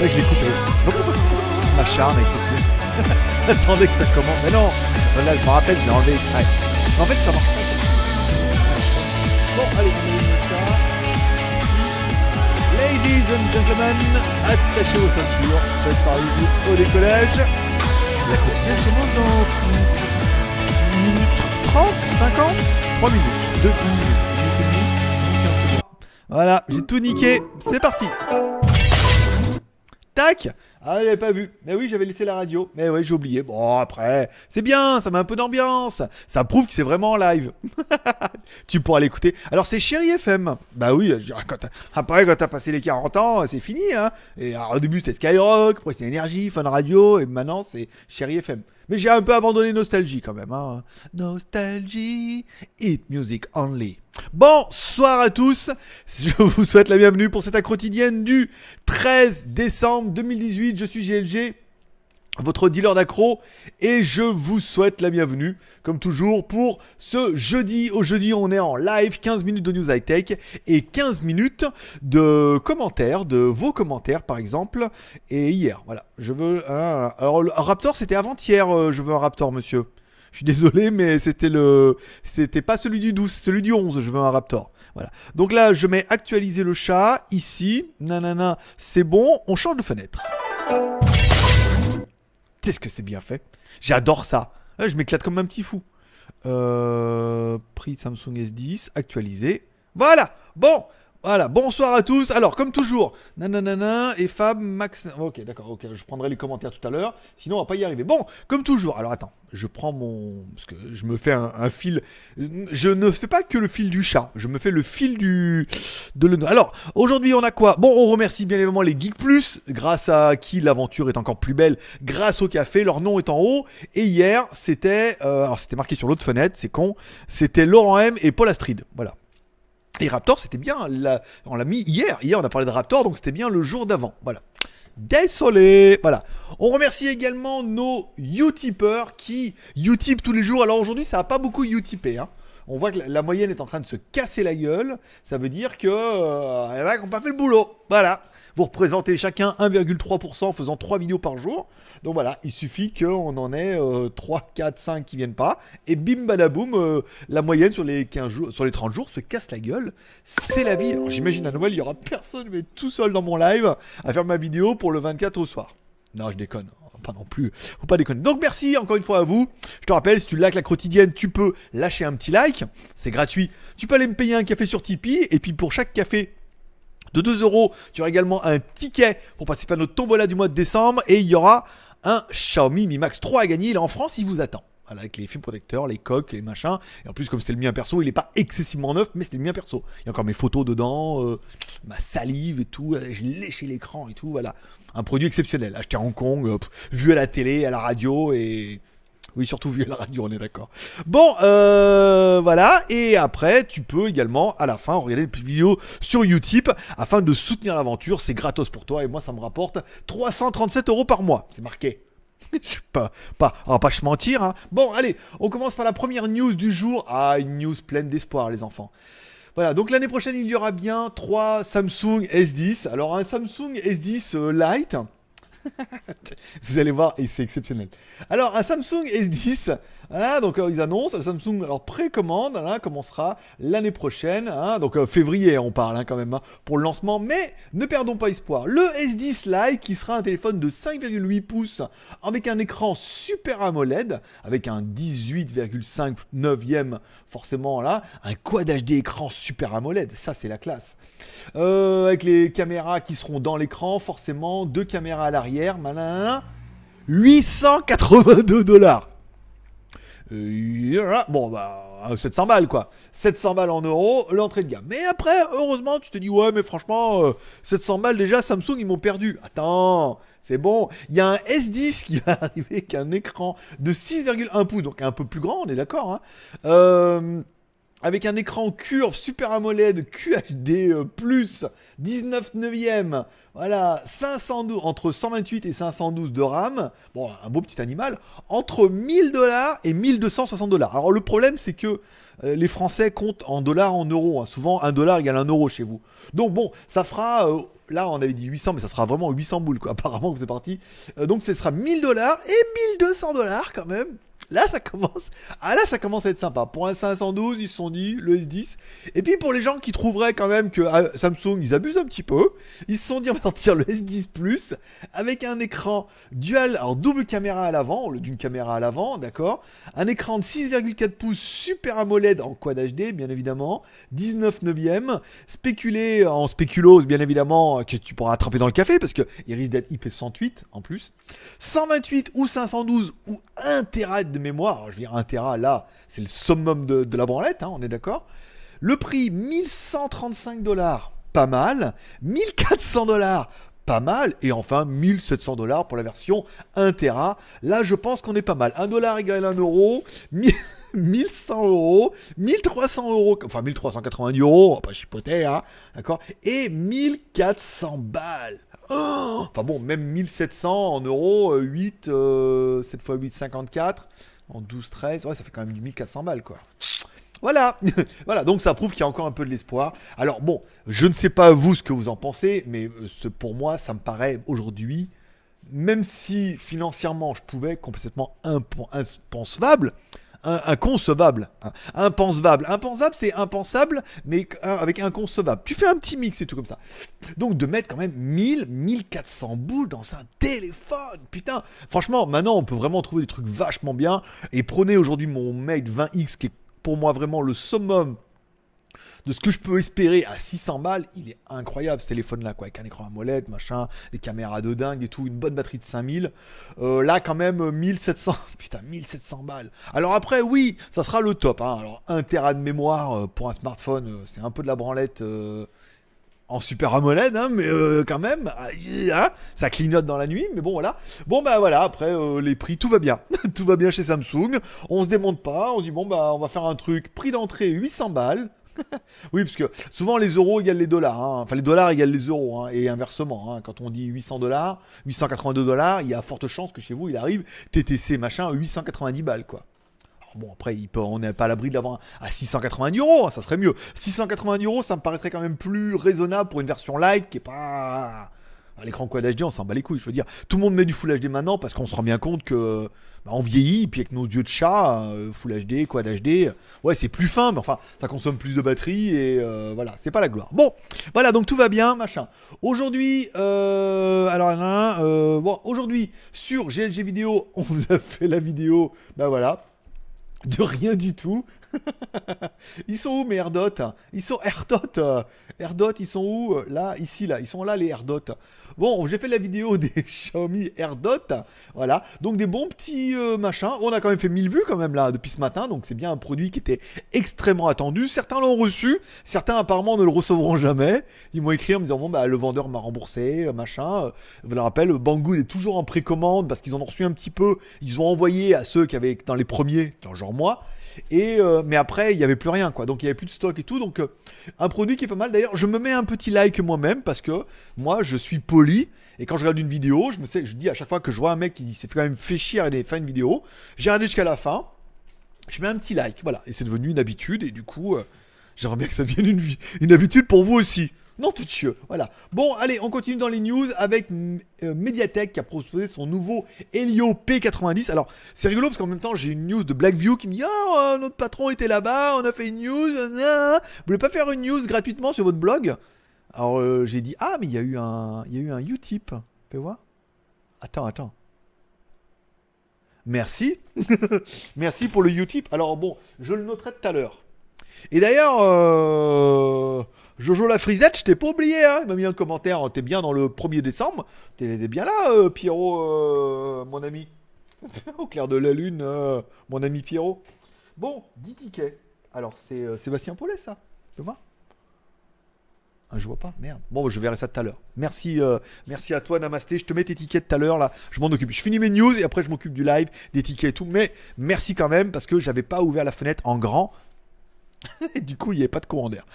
Vrai que je l'ai coupé. Je m'acharne avec ce truc. Attendez que ça commence. Mais non Là, je me rappelle, je l'ai enlevé exprès. En fait, ça marche pas. Bon, allez. Ladies and gentlemen, attachez vos ceintures. Faites parlez-vous au décollage. La quotidienne commence dans 1 minute 30, 50, 3 minutes, 2 minutes, 1 minute et demie, 15 secondes. Voilà, j'ai tout niqué. C'est parti. Tac Ah, j'avais pas vu. Mais oui, j'avais laissé la radio. Mais ouais, j'ai oublié. Bon, après, c'est bien, ça met un peu d'ambiance. Ça prouve que c'est vraiment en live. tu pourras l'écouter. Alors, c'est Chéri FM. Bah oui, quand après, quand t'as passé les 40 ans, c'est fini. Hein. Et alors, au début, c'était Skyrock, après, c'était Énergie, Fun Radio, et maintenant, c'est Chéri FM. Mais j'ai un peu abandonné Nostalgie quand même. Hein. Nostalgie, hit music only. Bonsoir à tous, je vous souhaite la bienvenue pour cette accro quotidienne du 13 décembre 2018. Je suis GLG, votre dealer d'accro, et je vous souhaite la bienvenue, comme toujours, pour ce jeudi. Au jeudi, on est en live, 15 minutes de news high-tech et 15 minutes de commentaires, de vos commentaires par exemple. Et hier, voilà, je veux un... Alors, le Raptor, c'était avant-hier, euh, je veux un Raptor, monsieur. Je suis désolé, mais c'était le, c'était pas celui du 12, c'est celui du 11. Je veux un Raptor. Voilà. Donc là, je mets actualiser le chat ici. Nanana, c'est bon. On change de fenêtre. Qu'est-ce que c'est bien fait J'adore ça. Ouais, je m'éclate comme un petit fou. Euh, prix Samsung S10, actualisé. Voilà. Bon. Voilà, bonsoir à tous. Alors, comme toujours, nananana et Fab, Max. Ok, d'accord, ok, je prendrai les commentaires tout à l'heure. Sinon, on va pas y arriver. Bon, comme toujours. Alors, attends, je prends mon. Parce que je me fais un, fil. Je ne fais pas que le fil du chat. Je me fais le fil du. De le... Alors, aujourd'hui, on a quoi? Bon, on remercie bien évidemment les Geek Plus, grâce à qui l'aventure est encore plus belle, grâce au café. Leur nom est en haut. Et hier, c'était. euh, alors, c'était marqué sur l'autre fenêtre, c'est con. C'était Laurent M et Paul Astrid. Voilà. Et Raptor, c'était bien, on l'a mis hier. Hier, on a parlé de Raptor, donc c'était bien le jour d'avant. Voilà. Désolé. Voilà. On remercie également nos Utipeurs qui Utip tous les jours. Alors aujourd'hui, ça n'a pas beaucoup Utipé. On voit que la, moyenne est en train de se casser la gueule. Ça veut dire que euh, y en a qui n'ont pas fait le boulot. Voilà. Vous représentez chacun 1,3% en faisant 3 vidéos par jour. Donc voilà, il suffit qu'on en ait euh, 3, 4, 5 qui viennent pas. Et bim badaboum, euh, la moyenne sur les, 15 jours, sur les 30 jours se casse la gueule. C'est la vie. Alors j'imagine à Noël, il y aura personne, être tout seul dans mon live à faire ma vidéo pour le 24 au soir. Non, je déconne. Pas non plus. Faut pas déconner. Donc merci encore une fois à vous. Je te rappelle, si tu likes la quotidienne, tu peux lâcher un petit like. C'est gratuit. Tu peux aller me payer un café sur Tipeee. Et puis pour chaque café de 2 euros, tu auras également un ticket pour participer à notre tombola du mois de décembre. Et il y aura un Xiaomi Mi Max 3 à gagner. Il est en France, il vous attend. Avec les films protecteurs, les coques, les machins. Et en plus, comme c'était le mien perso, il n'est pas excessivement neuf, mais c'était le mien perso. Il y a encore mes photos dedans, euh, ma salive et tout. euh, J'ai léché l'écran et tout. Voilà. Un produit exceptionnel. Acheté à Hong Kong, euh, vu à la télé, à la radio et. Oui, surtout vu à la radio, on est d'accord. Bon, voilà. Et après, tu peux également, à la fin, regarder une vidéo sur Utip afin de soutenir l'aventure. C'est gratos pour toi et moi, ça me rapporte 337 euros par mois. C'est marqué. Je pas, pas, on va pas se mentir. Hein. Bon, allez, on commence par la première news du jour. Ah, une news pleine d'espoir, les enfants. Voilà, donc l'année prochaine, il y aura bien trois Samsung S10. Alors, un Samsung S10 euh, Lite. Vous allez voir, et c'est exceptionnel. Alors, un Samsung S10, voilà, donc euh, ils annoncent, Samsung, alors précommande, voilà, commencera l'année prochaine, hein, donc euh, février, on parle hein, quand même, hein, pour le lancement, mais ne perdons pas espoir. Le S10 Lite, qui sera un téléphone de 5,8 pouces, avec un écran Super AMOLED, avec un 18,5 neuvième, forcément là, un Quad HD écran Super AMOLED, ça c'est la classe. Euh, avec les caméras qui seront dans l'écran, forcément, deux caméras à l'arrière, malin, 882 dollars. Euh, bon, bah, 700 balles, quoi. 700 balles en euros, l'entrée de gamme. Mais après, heureusement, tu te dis, ouais, mais franchement, euh, 700 balles déjà, Samsung, ils m'ont perdu. Attends, c'est bon. Il y a un S10 qui va arriver avec un écran de 6,1 pouces, donc un peu plus grand, on est d'accord. Hein. Euh, avec un écran curve Super AMOLED QHD+, euh, plus 19 neuvième, Voilà, 512, entre 128 et 512 de RAM. Bon, un beau petit animal. Entre 1000 dollars et 1260 dollars. Alors le problème, c'est que euh, les Français comptent en dollars, en euros. Hein. Souvent, un dollar égale un euro chez vous. Donc bon, ça fera... Euh, là, on avait dit 800, mais ça sera vraiment 800 boules, quoi. Apparemment, êtes parti. Euh, donc, ce sera 1000 dollars et 1200 dollars quand même. Là, ça commence. Ah là, ça commence à être sympa. Pour un 512, ils se sont dit le S10. Et puis pour les gens qui trouveraient quand même que ah, Samsung, ils abusent un petit peu, ils se sont dit sortir le S10 Plus avec un écran dual, alors double caméra à l'avant, au lieu d'une caméra à l'avant, d'accord. Un écran de 6,4 pouces Super AMOLED en Quad HD, bien évidemment. 19 neuvième. Spéculé en spéculose, bien évidemment, que tu pourras attraper dans le café parce qu'il risque d'être IP68 en plus. 128 ou 512 ou 1 Tera de mémoire. je veux dire, 1 Tera, là, c'est le summum de, la branlette, hein, on est d'accord. Le prix, 1135 dollars, pas mal. 1400 dollars, pas mal. Et enfin, 1700 dollars pour la version 1 Tera. Là, je pense qu'on est pas mal. 1 dollar égale 1 euro. 1100 euros, 1300 euros, enfin 1390 euros, pas chipoter, hein, d'accord? Et 1400 balles. Oh enfin bon, même 1700 en euros, 8, euh, 7 fois 8, 54 en 12-13, ouais, ça fait quand même du 1400 balles, quoi. Voilà, voilà, donc ça prouve qu'il y a encore un peu de l'espoir. Alors bon, je ne sais pas vous ce que vous en pensez, mais euh, pour moi, ça me paraît aujourd'hui, même si financièrement je pouvais complètement impensable, inconcevable. Impensable. Impensable, c'est impensable, mais avec inconcevable. Tu fais un petit mix et tout comme ça. Donc de mettre quand même 1000, 1400 boules dans un téléphone. Putain. Franchement, maintenant, on peut vraiment trouver des trucs vachement bien. Et prenez aujourd'hui mon Mate 20X, qui est pour moi vraiment le summum de ce que je peux espérer à 600 balles, il est incroyable ce téléphone-là, quoi, avec un écran AMOLED, machin, des caméras de dingue et tout, une bonne batterie de 5000. Euh, là, quand même, 1700, putain, 1700 balles. Alors après, oui, ça sera le top. Hein. Alors, 1 Tera de mémoire euh, pour un smartphone, euh, c'est un peu de la branlette en super AMOLED, hein, mais quand même, hein, ça clignote dans la nuit, mais bon voilà. Bon bah voilà, après les prix, tout va bien, tout va bien chez Samsung. On se démonte pas, on dit bon bah on va faire un truc, prix d'entrée 800 balles. oui, parce que souvent les euros égalent les dollars. Hein. Enfin, les dollars égalent les euros. Hein, et inversement, quand on dit 800 dollars, 882 dollars, il y a forte chance que chez vous, il arrive TTC machin 890 balles, quoi. Bon, après, on n'est pas à l'abri de l'avoir à 690 euros, ça serait mieux. 690 euros, ça me paraîtrait quand même plus raisonnable pour une version light qui est pas. L'écran Quad HD, on s'en bat les couilles. Je veux dire, tout le monde met du Full HD maintenant parce qu'on se rend bien compte que bah, on vieillit, puis avec nos yeux de chat, euh, Full HD, Quad HD, ouais, c'est plus fin, mais enfin, ça consomme plus de batterie et euh, voilà, c'est pas la gloire. Bon, voilà, donc tout va bien, machin. Aujourd'hui, euh, alors, bon, aujourd'hui, sur GLG Vidéo, on vous a fait la vidéo, bah voilà, de rien du tout. ils sont où mes AirDot Ils sont AirDot. AirDot, ils sont où? Là, ici, là. Ils sont là, les AirDot. Bon, j'ai fait la vidéo des Xiaomi AirDot. Voilà. Donc, des bons petits euh, machins. On a quand même fait 1000 vues, quand même, là, depuis ce matin. Donc, c'est bien un produit qui était extrêmement attendu. Certains l'ont reçu. Certains, apparemment, ne le recevront jamais. Ils m'ont écrit en me disant, bon, bah, le vendeur m'a remboursé, euh, machin. Je vous le rappelle, Banggood est toujours en précommande parce qu'ils en ont reçu un petit peu. Ils ont envoyé à ceux qui avaient, dans les premiers, genre moi. Et euh, mais après, il n'y avait plus rien, quoi. Donc il n'y avait plus de stock et tout. Donc euh, un produit qui est pas mal. D'ailleurs, je me mets un petit like moi-même parce que moi, je suis poli. Et quand je regarde une vidéo, je me sais, je dis à chaque fois que je vois un mec qui s'est quand même fait chier à faire une vidéo, j'ai regardé jusqu'à la fin. Je mets un petit like, voilà. Et c'est devenu une habitude. Et du coup, euh, j'aimerais bien que ça devienne une habitude pour vous aussi. Non, tout chieux. Voilà. Bon, allez, on continue dans les news avec euh, Mediatek qui a proposé son nouveau Helio P90. Alors, c'est rigolo parce qu'en même temps, j'ai une news de Blackview qui me dit Oh, notre patron était là-bas, on a fait une news. Vous voulez pas faire une news gratuitement sur votre blog? Alors, euh, j'ai dit Ah, mais il y a eu un, il y a eu un Utip. Fais voir. Attends, attends. Merci. Merci pour le Utip. Alors, bon, je le noterai tout à l'heure. Et d'ailleurs, euh, Jojo la frisette, je t'ai pas oublié, hein. Il m'a mis un commentaire, t'es bien dans le 1er décembre. T'es bien là, euh, Pierrot, euh, mon ami? Au clair de la lune, euh, mon ami Pierrot. Bon, 10 tickets. Alors, c'est Sébastien Paulet, ça Tu vois? Ah, je vois pas, merde. Bon, je verrai ça tout à l'heure. Merci, merci à toi, Namasté. Je te mets tes tickets tout à l'heure, là. Je m'en occupe. Je finis mes news et après, je m'occupe du live, des tickets et tout. Mais merci quand même parce que j'avais pas ouvert la fenêtre en grand du coup, il n'y avait pas de courant d'air.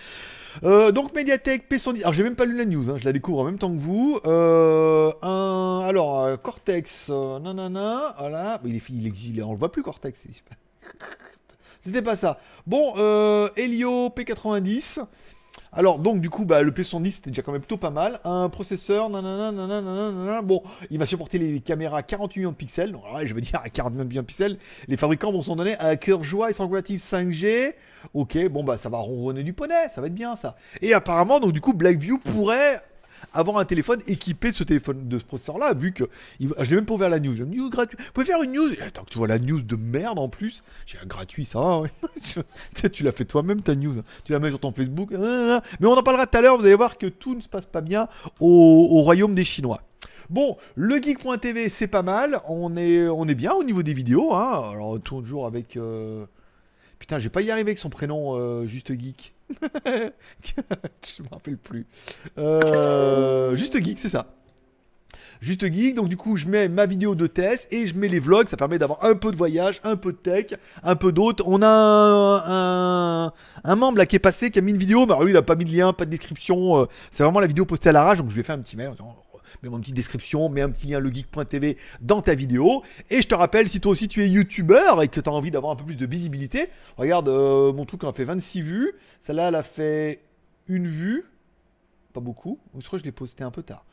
Euh, donc Mediatek P110. Alors j'ai même pas lu la news, hein, je la découvre en même temps que vous. Euh, un, alors euh, Cortex, nanana, voilà. Il est, il exilé, on le voit plus Cortex. C'était pas ça. Bon, Helio P90. Alors donc du coup bah, le P110 c'était déjà quand même plutôt pas mal. Un processeur, nanana, nanana, bon, il va supporter les caméras à 48 millions de pixels. Donc, je veux dire à 48 millions de pixels, les fabricants vont s'en donner à cœur joie et sans relative 5G. Ok, bon bah ça va ronronner du poney, ça va être bien ça. Et apparemment donc du coup Blackview pourrait avoir un téléphone équipé de ce téléphone de ce processeur là vu que je l'ai même pas ouvert la news. J'ai news gratuit. Vous pouvez faire une news? Attends que tu vois la news de merde en plus. J'ai un gratuit ça va tu l'as fait toi-même ta news. Tu la mets sur ton Facebook. Mais on en parlera tout à l'heure. Vous allez voir que tout ne se passe pas bien au, royaume des chinois. Bon, le geek.tv c'est pas mal, on est, on est bien au niveau des vidéos, hein. alors toujours avec... Euh, putain, je vais pas y arriver avec son prénom, euh, juste geek. je me rappelle plus. Euh, juste geek, c'est ça. Juste geek, donc du coup je mets ma vidéo de test et je mets les vlogs, ça permet d'avoir un peu de voyage, un peu de tech, un peu d'autres. On a un, membre là qui est passé, qui a mis une vidéo, mais alors lui il a pas mis de lien, pas de description, euh, c'est vraiment la vidéo postée à l'arrache, donc je lui ai fait un petit mail en disant mets mon petite description, mets un petit lien legeek.tv dans ta vidéo. Et je te rappelle, si toi aussi tu es youtubeur et que tu as envie d'avoir un peu plus de visibilité, regarde, euh, mon truc a fait 26 vues. Celle-là, elle a fait une vue. Pas beaucoup. Je crois que je l'ai posté un peu tard.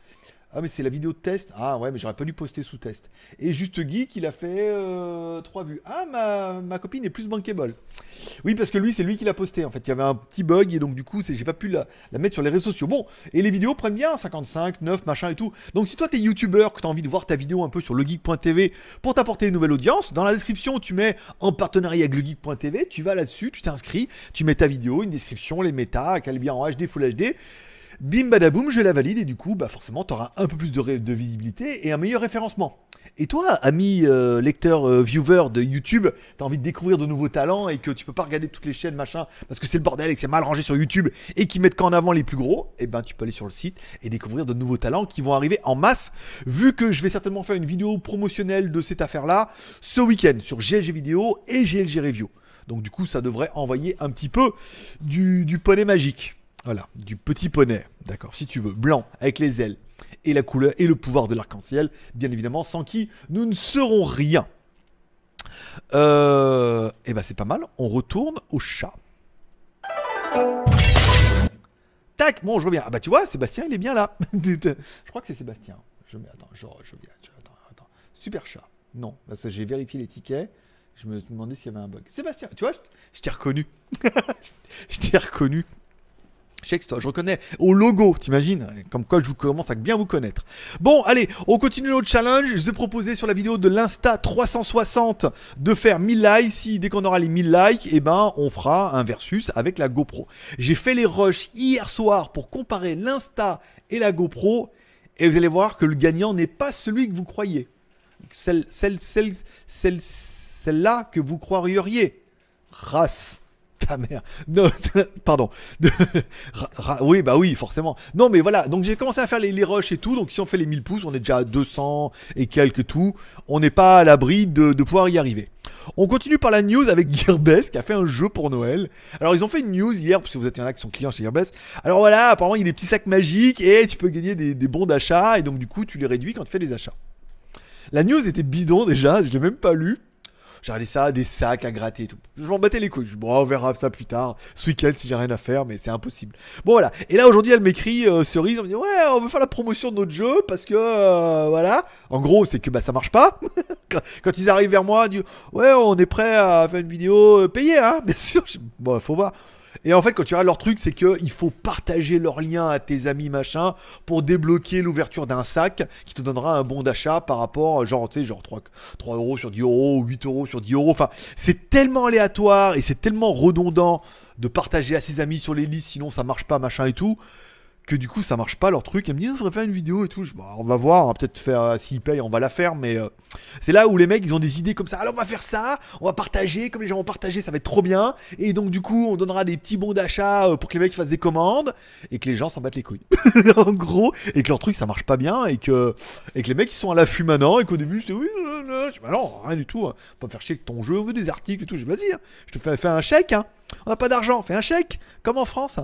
Ah, mais c'est la vidéo de test. Ah, ouais, mais j'aurais pas dû poster sous test. Et Juste Geek, il a fait euh, 3 vues. Ah, ma, ma, copine est plus bankable. Oui, parce que lui, c'est lui qui l'a posté. En fait, il y avait un petit bug et donc, du coup, j'ai pas pu la, mettre sur les réseaux sociaux. Bon, et les vidéos prennent bien 55, 9, machin et tout. Donc, si toi, t'es youtubeur, que t'as envie de voir ta vidéo un peu sur legeek.tv pour t'apporter une nouvelle audience, dans la description, tu mets en partenariat avec legeek.tv, tu vas là-dessus, tu t'inscris, tu mets ta vidéo, une description, les méta, qu'elle est bien en HD, Full HD bim badaboum, je la valide et du coup, bah forcément, tu auras un peu plus de, visibilité et un meilleur référencement. Et toi, ami euh, lecteur, euh, viewer de YouTube, tu as envie de découvrir de nouveaux talents et que tu peux pas regarder toutes les chaînes, machin, parce que c'est le bordel et que c'est mal rangé sur YouTube et qu'ils mettent qu'en avant les plus gros, et eh ben tu peux aller sur le site et découvrir de nouveaux talents qui vont arriver en masse. Vu que je vais certainement faire une vidéo promotionnelle de cette affaire-là ce week-end sur GLG Vidéo et GLG Review. Donc du coup, ça devrait envoyer un petit peu du, du poney magique. Voilà, du petit poney, d'accord, si tu veux, blanc, avec les ailes, et la couleur et le pouvoir de l'arc-en-ciel, bien évidemment, sans qui nous ne serons rien. Euh, et eh ben c'est pas mal, on retourne au chat. Tac, bon, je reviens. Ah bah tu vois, Sébastien, il est bien là. je crois que c'est Sébastien. Je mets, attends, je, je viens. attends, attends. Super chat. Non, j'ai vérifié les tickets. Je me demandais s'il y avait un bug. Sébastien, tu vois, je t'ai reconnu. je t'ai reconnu. Je je reconnais au logo, t'imagines Comme quoi je vous commence à bien vous connaître. Bon, allez, on continue notre challenge. Je vous ai proposé sur la vidéo de l'Insta 360 de faire 1000 likes. Si dès qu'on aura les 1000 likes, eh ben, on fera un versus avec la GoPro. J'ai fait les rushs hier soir pour comparer l'Insta et la GoPro. Et vous allez voir que le gagnant n'est pas celui que vous croyez. Celle, celle, celle, celle, celle-là que vous croiriez. Race ta mère. Pardon. oui, bah oui, forcément. Non, mais voilà. Donc j'ai commencé à faire les, les rushs et tout. Donc si on fait les 1000 pouces, on est déjà à 200 et quelques tout. On n'est pas à l'abri de, pouvoir y arriver. On continue par la news avec Gearbest qui a fait un jeu pour Noël. Alors ils ont fait une news hier, parce vous êtes un là qui sont clients chez Gearbest. Alors voilà, apparemment il y a des petits sacs magiques et tu peux gagner des, des bons d'achat et donc du coup tu les réduis quand tu fais des achats. La news était bidon déjà, je l'ai même pas lu. J'ai regardé ça, des sacs à gratter et tout. Je m'en battais les couilles. Je bon, on verra ça plus tard, ce week-end si j'ai rien à faire, mais c'est impossible. Bon voilà. Et là aujourd'hui, elle m'écrit euh, cerise, on me dit ouais, on veut faire la promotion de notre jeu parce que euh, voilà. En gros, c'est que bah ça marche pas. quand, ils arrivent vers moi, ils disent ouais, on est prêt à faire une vidéo euh, payée, hein. Bien sûr. Bon, faut voir. Et en fait, quand tu regardes leur truc, c'est qu'il faut partager leur lien à tes amis, machin, pour débloquer l'ouverture d'un sac qui te donnera un bon d'achat par rapport, genre, tu sais, genre 3, 3 euros sur 10 euros, 8 euros sur 10 euros. Enfin, c'est tellement aléatoire et c'est tellement redondant de partager à ses amis sur les listes, sinon ça marche pas, machin et tout que du coup ça marche pas leur truc. Elle me dit, on devrait faire une vidéo et tout. Je, bah, on va voir, on peut-être faire, euh, s'ils payent, on va la faire, mais euh, c'est là où les mecs ils ont des idées comme ça. Alors on va faire ça, on va partager, comme les gens vont partager, ça va être trop bien. Et donc du coup, on donnera des petits bons d'achat euh, pour que les mecs fassent des commandes et que les gens s'en battent les couilles. en gros, et que leur truc ça marche pas bien et que, et que les mecs ils sont à l'affût maintenant et qu'au début c'est oui, non, bah non, rien du tout. Hein. Pas faire chier avec ton jeu, veut des articles et tout. Je vas-y, hein. je te fais, fais un chèque, hein. On n'a pas d'argent, fais un chèque, comme en France.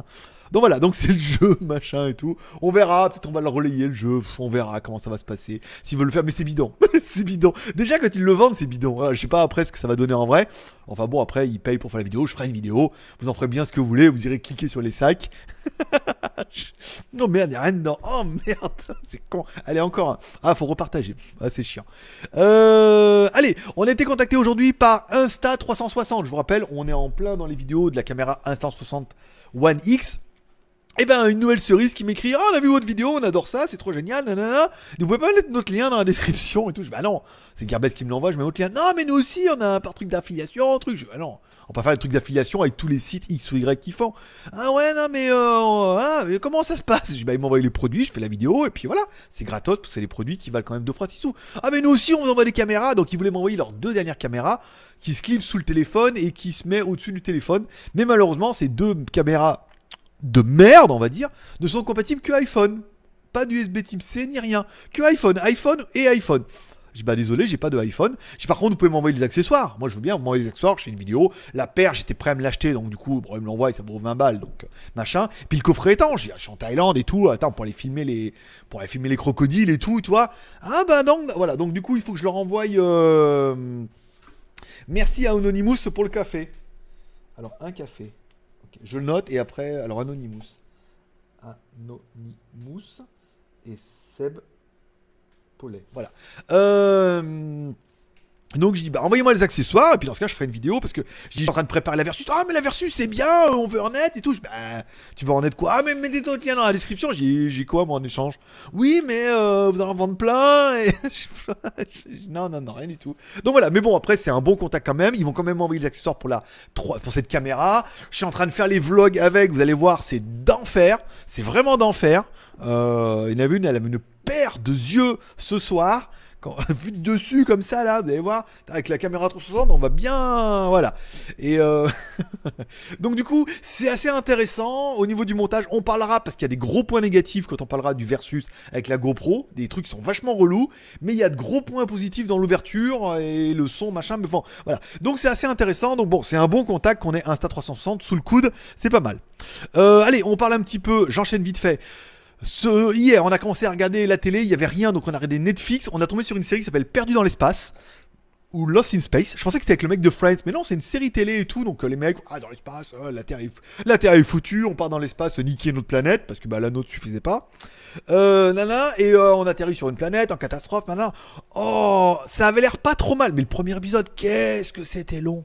Donc voilà, donc c'est le jeu, machin et tout. On verra, peut-être on va le relayer le jeu, on verra comment ça va se passer. S'ils veulent le faire, mais c'est bidon. c'est bidon. Déjà quand ils le vendent, c'est bidon. je sais pas après ce que ça va donner en vrai. Enfin bon, après ils payent pour faire la vidéo, je ferai une vidéo. Vous en ferez bien ce que vous voulez, vous irez cliquer sur les sacs. non merde, y'a rien dedans. Oh merde, c'est con. Allez, encore un. Ah, faut repartager. Ah, c'est chiant. Euh, allez, on a été contacté aujourd'hui par Insta360. Je vous rappelle, on est en plein dans les vidéos de la caméra Insta360 One X. Et eh ben une nouvelle cerise qui m'écrit Oh on a vu votre vidéo, on adore ça, c'est trop génial, nanana. Vous pouvez pas mettre notre lien dans la description et tout. Je bah non, c'est Gearbest qui me l'envoie, je mets notre lien. Non mais nous aussi on a un par truc d'affiliation, truc. Je bah non, on peut faire des trucs d'affiliation avec tous les sites X ou Y qui font. Ah ouais non mais, euh, comment ça se passe? Je bah il m'envoie les produits, je fais la vidéo et puis voilà, c'est gratos c'est des produits qui valent quand même deux fois 6 sous. Ah mais nous aussi on vous envoie des caméras, donc ils voulaient m'envoyer leurs deux dernières caméras qui se clipsent sous le téléphone et qui se met au-dessus du téléphone. Mais malheureusement ces deux caméras de merde, on va dire, ne sont compatibles que iPhone. Pas d'USB type C ni rien. Que iPhone, iPhone et iPhone. J'ai bah désolé, j'ai pas de iPhone. J'ai par contre, vous pouvez m'envoyer les accessoires. Moi, je veux bien vous m'envoyer les accessoires. Je fais une vidéo. La paire, j'étais prêt à me l'acheter, donc du coup, bon, il me l'envoie et ça vaut 20 balles, donc machin. Puis le coffret étanche, je suis en Thaïlande et tout. Attends, pour aller filmer les, pour aller filmer les crocodiles et tout, tu. Ah bah donc, voilà. Donc du coup, il faut que je leur envoie. Euh... Merci à Anonymous pour le café. Alors un café je note et après, alors Anonymous. Anonymous et Seb Paulet. Voilà. Euh, donc je dis bah envoyez-moi les accessoires et puis dans ce cas je ferai une vidéo parce que je suis en train de préparer la Versus. Ah mais la Versus c'est bien, on veut en être et tout. Je, bah tu veux en être quoi? Ah mais mettez d'autres liens dans la description. J'ai j'ai quoi moi en échange? Oui mais euh, vous en vendre plein et non non non rien du tout. Donc voilà mais bon après c'est un bon contact quand même. Ils vont quand même m'envoyer les accessoires pour la pour cette caméra. Je suis en train de faire les vlogs avec. Vous allez voir c'est d'enfer. C'est vraiment d'enfer. Euh, il y en avait une elle avait une paire de yeux ce soir vu de dessus comme ça là, vous allez voir, avec la caméra 360, on va bien, voilà. Et euh, donc du coup, c'est assez intéressant au niveau du montage. On parlera parce qu'il y a des gros points négatifs quand on parlera du versus avec la GoPro, des trucs qui sont vachement relous, mais il y a de gros points positifs dans l'ouverture et le son machin. Mais bon, voilà. Donc c'est assez intéressant. Donc bon, c'est un bon contact qu'on ait Insta 360 sous le coude, c'est pas mal. Euh, allez, on parle un petit peu. J'enchaîne vite fait. Ce, hier, on a commencé à regarder la télé, il y avait rien, donc on a regardé Netflix. On a tombé sur une série qui s'appelle Perdu dans l'espace ou Lost in Space. Je pensais que c'était avec le mec de Friends, mais non, c'est une série télé et tout. Donc euh, les mecs, ah dans l'espace, euh, la Terre est, la foutue, on part dans l'espace, niquer notre planète parce que bah la nôtre suffisait pas. Euh, et euh, on atterrit sur une planète en catastrophe, nana. Oh, ça avait l'air pas trop mal, mais le premier épisode, qu'est-ce que c'était long,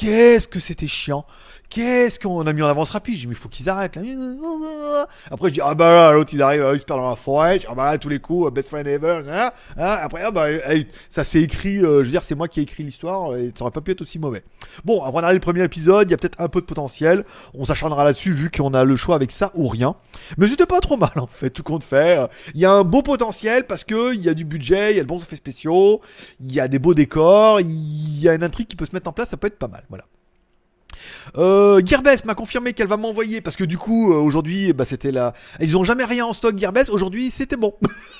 qu'est-ce que c'était chiant. Qu'est-ce qu'on a mis en avance rapide J'ai mais il faut qu'ils arrêtent. Après, je dis, ah bah là, l'autre il arrive, il se perd dans la forêt. ah bah là, tous les coups, euh, best friend ever. Hein, hein. Après, ah bah, ça s'est écrit, euh, je veux dire, c'est moi qui ai écrit l'histoire et ça aurait pas pu être aussi mauvais. Bon, après, on a le premier épisode, il y a peut-être un peu de potentiel. On s'acharnera là-dessus vu qu'on a le choix avec ça ou rien. Mais c'était pas trop mal en fait, tout compte fait. Il y a un beau potentiel parce que il y a du budget, il y a de bons effets spéciaux, il y a des beaux décors, il y a une intrigue qui peut se mettre en place, ça peut être pas mal. Voilà. Euh, Gearbest m'a confirmé qu'elle va m'envoyer parce que du coup euh, aujourd'hui bah, c'était là. Ils ont jamais rien en stock Gearbest. Aujourd'hui c'était bon.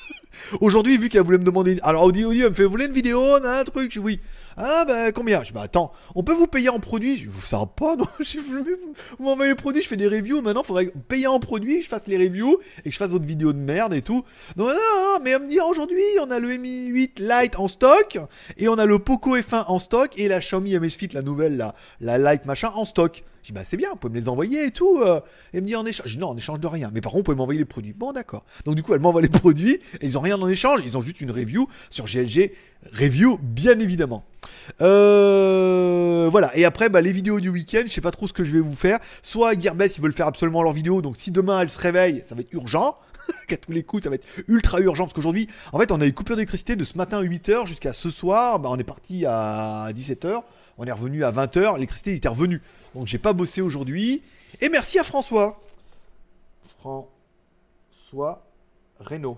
aujourd'hui vu qu'elle voulait me demander. Alors Audi Audi elle me fait vous une vidéo, un truc oui. Ah bah combien? Je dis bah attends, on peut vous payer en produit Je vous ça pas non Vous m'envoyez les produits, je fais des reviews, maintenant faudrait payer en produit, je fasse les reviews et que je fasse d'autres vidéos de merde et tout. Non non, non mais elle me dit aujourd'hui on a le Mi 8 Lite en stock et on a le Poco F1 en stock et la Xiaomi MS Fit la nouvelle là, la Lite machin en stock. Je dis bah c'est bien, vous pouvez me les envoyer et tout. Euh. Et elle me dit en échange. Non, en échange de rien. Mais par contre, vous pouvez m'envoyer les produits. Bon d'accord. Donc du coup, elle m'envoie les produits et ils ont rien en échange. Ils ont juste une review sur GLG Review, bien évidemment. Euh, voilà, et après, bah, les vidéos du week-end, je sais pas trop ce que je vais vous faire. Soit Gearbest, ils veulent faire absolument leur vidéo, donc si demain elle se réveille, ça va être urgent. qu'à tous les coups, ça va être ultra urgent parce qu'aujourd'hui, en fait, on a eu coupure d'électricité de ce matin à 8h jusqu'à ce soir. Bah, on est parti à 17h, on est revenu à 20h, l'électricité était revenue. Donc j'ai pas bossé aujourd'hui. Et merci à François. François Renault.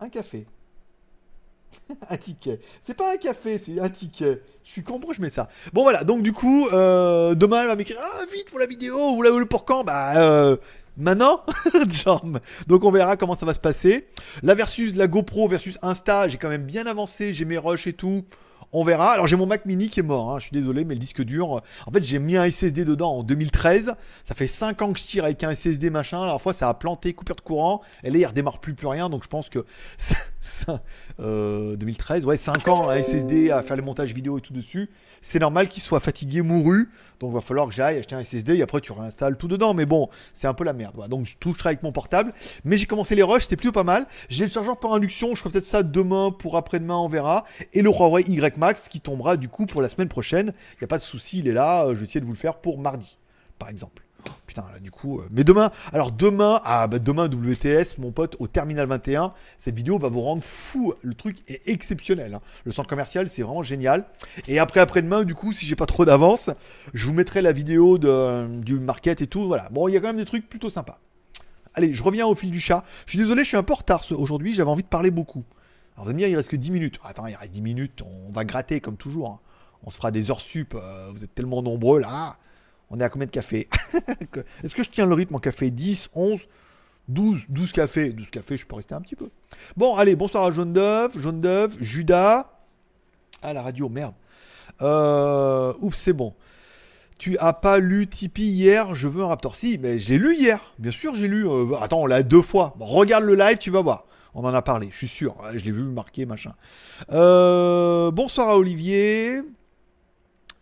Un café. un ticket. C'est pas un café, c'est un ticket. Je suis con, je mets ça Bon voilà, donc du coup, euh, demain elle va m'écrire Ah vite pour la vidéo, vous l'avez le pour quand? Bah euh, maintenant Donc on verra comment ça va se passer. La versus la GoPro versus Insta, j'ai quand même bien avancé, j'ai mes rushs et tout. On verra. Alors j'ai mon Mac mini qui est mort, hein. je suis désolé, mais le disque dur. euh, En fait, j'ai mis un SSD dedans en 2013. Ça fait 5 ans que je tire avec un SSD machin. La fois, ça a planté, coupure de courant. Et là, il redémarre plus plus rien. Donc je pense que euh, 2013, ouais, 5 ans un SSD à faire les montages vidéo et tout dessus. C'est normal qu'il soit fatigué, mouru. Donc il va falloir que j'aille acheter un SSD et après tu réinstalles tout dedans. Mais bon, c'est un peu la merde. Donc je toucherai avec mon portable. Mais j'ai commencé les rushs, c'était plutôt pas mal. J'ai le chargeur par induction. Je ferai peut-être ça demain pour après-demain, on verra. Et le Huawei Y Max qui tombera du coup pour la semaine prochaine. Il n'y a pas de souci, il est là. Euh, Je vais essayer de vous le faire pour mardi, par exemple. Oh, Putain, là, du coup. euh, Mais demain, alors demain, ah, bah, demain, WTS, mon pote, au Terminal 21, cette vidéo va vous rendre fou. Le truc est exceptionnel. hein. Le centre commercial, c'est vraiment génial. Et après, après-demain, du coup, si j'ai pas trop d'avance, je vous mettrai la vidéo de, du market et tout. Voilà. Bon, il y a quand même des trucs plutôt sympas. Allez, je reviens au fil du chat. Je suis désolé, je suis un peu en retard aujourd'hui. J'avais envie de parler beaucoup. Alors, vous allez me dire, il reste que 10 minutes. Attends, il reste 10 minutes. On va gratter comme toujours. hein. On se fera des heures sup. euh, vous êtes tellement nombreux là. On est à combien de cafés Est-ce que je tiens le rythme en café 10, 11, 12, 12 cafés 12 cafés, je peux rester un petit peu. Bon, allez, bonsoir à Jaune d'œuf, Jaune d'œuf, Judas. Ah, la radio, merde. Euh, ouf, c'est bon. Tu as pas lu Tipeee hier, je veux un Raptor. Si, mais je l'ai lu hier. Bien sûr, j'ai lu. euh, attends, on l'a deux fois. Regarde le live, tu vas voir. On en a parlé, je suis sûr. Je l'ai vu marqué, machin. Euh, bonsoir à Olivier.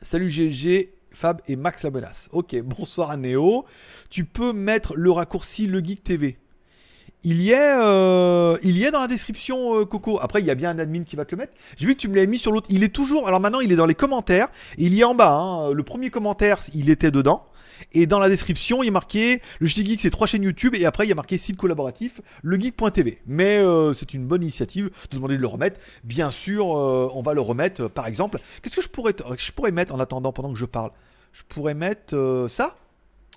Salut GG, Fab et Max la. Ok, bonsoir Néo. Tu peux mettre le raccourci Le Geek TV. Il y est, euh, il est dans la description, euh, Coco. Après, il y a bien un admin qui va te le mettre. J'ai vu que tu me l'avais mis sur l'autre. Il est toujours. Alors maintenant, il est dans les commentaires. Il y est en bas. hein. Le premier commentaire, il était dedans. Et dans la description, il est marqué le JT Geek, c'est trois chaînes YouTube. Et après, il y a marqué site collaboratif, legeek.tv. Mais euh, c'est une bonne initiative de demander de le remettre. Bien sûr, euh, on va le remettre. par exemple, qu'est-ce que je pourrais, je pourrais mettre en attendant pendant que je parle Je pourrais mettre euh, ça?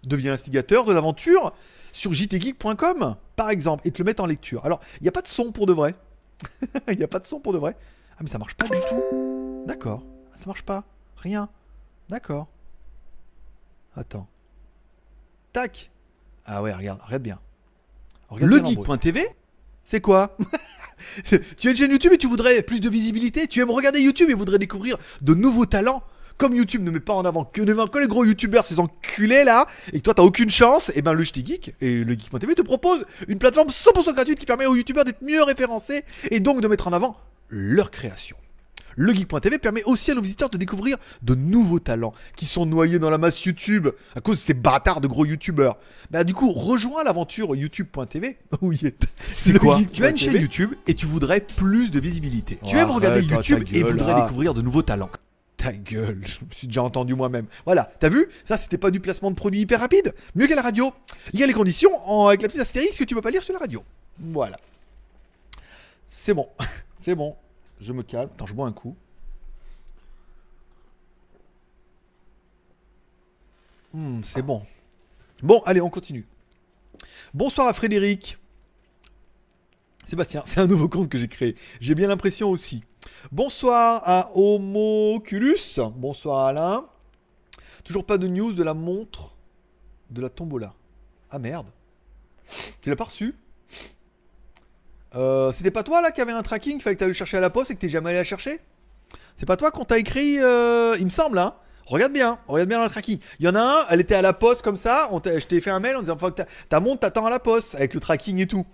Deviens instigateur de l'aventure sur jtgeek.com, par exemple, et te le mettre en lecture. Alors, il n'y a pas de son pour de vrai. Il n'y a pas de son pour de vrai. Ah, mais ça marche pas du tout. D'accord. Ah, Ça marche pas. Rien. D'accord. Attends. Tac. Ah ouais, regarde, regarde bien. Regarde Le geek.tv C'est quoi Tu as une chaîne YouTube et tu voudrais plus de visibilité? Tu aimes regarder YouTube et voudrais découvrir de nouveaux talents? Comme YouTube ne met pas en avant que, ne met que les gros youtubeurs, ces enculés là, et que toi t'as aucune chance, et ben le JT Geek et le Geek.tv te propose une plateforme 100% gratuite qui permet aux youtubeurs d'être mieux référencés et donc de mettre en avant leur création. Le Geek.tv permet aussi à nos visiteurs de découvrir de nouveaux talents qui sont noyés dans la masse YouTube à cause de ces bâtards de gros youtubeurs. Bah du coup, rejoins l'aventure YouTube.tv. Oui, C'est quoi. Tu as une chaîne YouTube et tu voudrais plus de visibilité. tu aimes regarder YouTube et gueule, voudrais là. découvrir de nouveaux talents. Ta gueule, je me suis déjà entendu moi-même. Voilà, t'as vu? Ça, c'était pas du placement de produit hyper rapide Mieux qu'à la radio. Il y a les conditions en- avec la petite astérisque que tu peux pas lire sur la radio. Voilà. C'est bon. C'est bon. Je me calme. Attends, je bois un coup. Hmm, c'est bon. Bon, allez, on continue. Bonsoir à Frédéric. Sébastien, c'est un nouveau compte que j'ai créé. J'ai bien l'impression aussi. Bonsoir à Homoculus. Bonsoir à Alain. Toujours pas de news de la montre de la tombola. Ah merde. Tu l'as pas reçu? Euh, C'était pas toi là qui avait un tracking, fallait que tu le chercher à la poste et que t'es jamais allé la chercher? C'est pas toi qu'on t'a écrit, euh, il me semble, hein Regarde bien, regarde bien le tracking. Il y en a un, elle était à la poste comme ça, on je t'ai fait un mail en disant ta, montre t'attend à la poste avec le tracking et tout.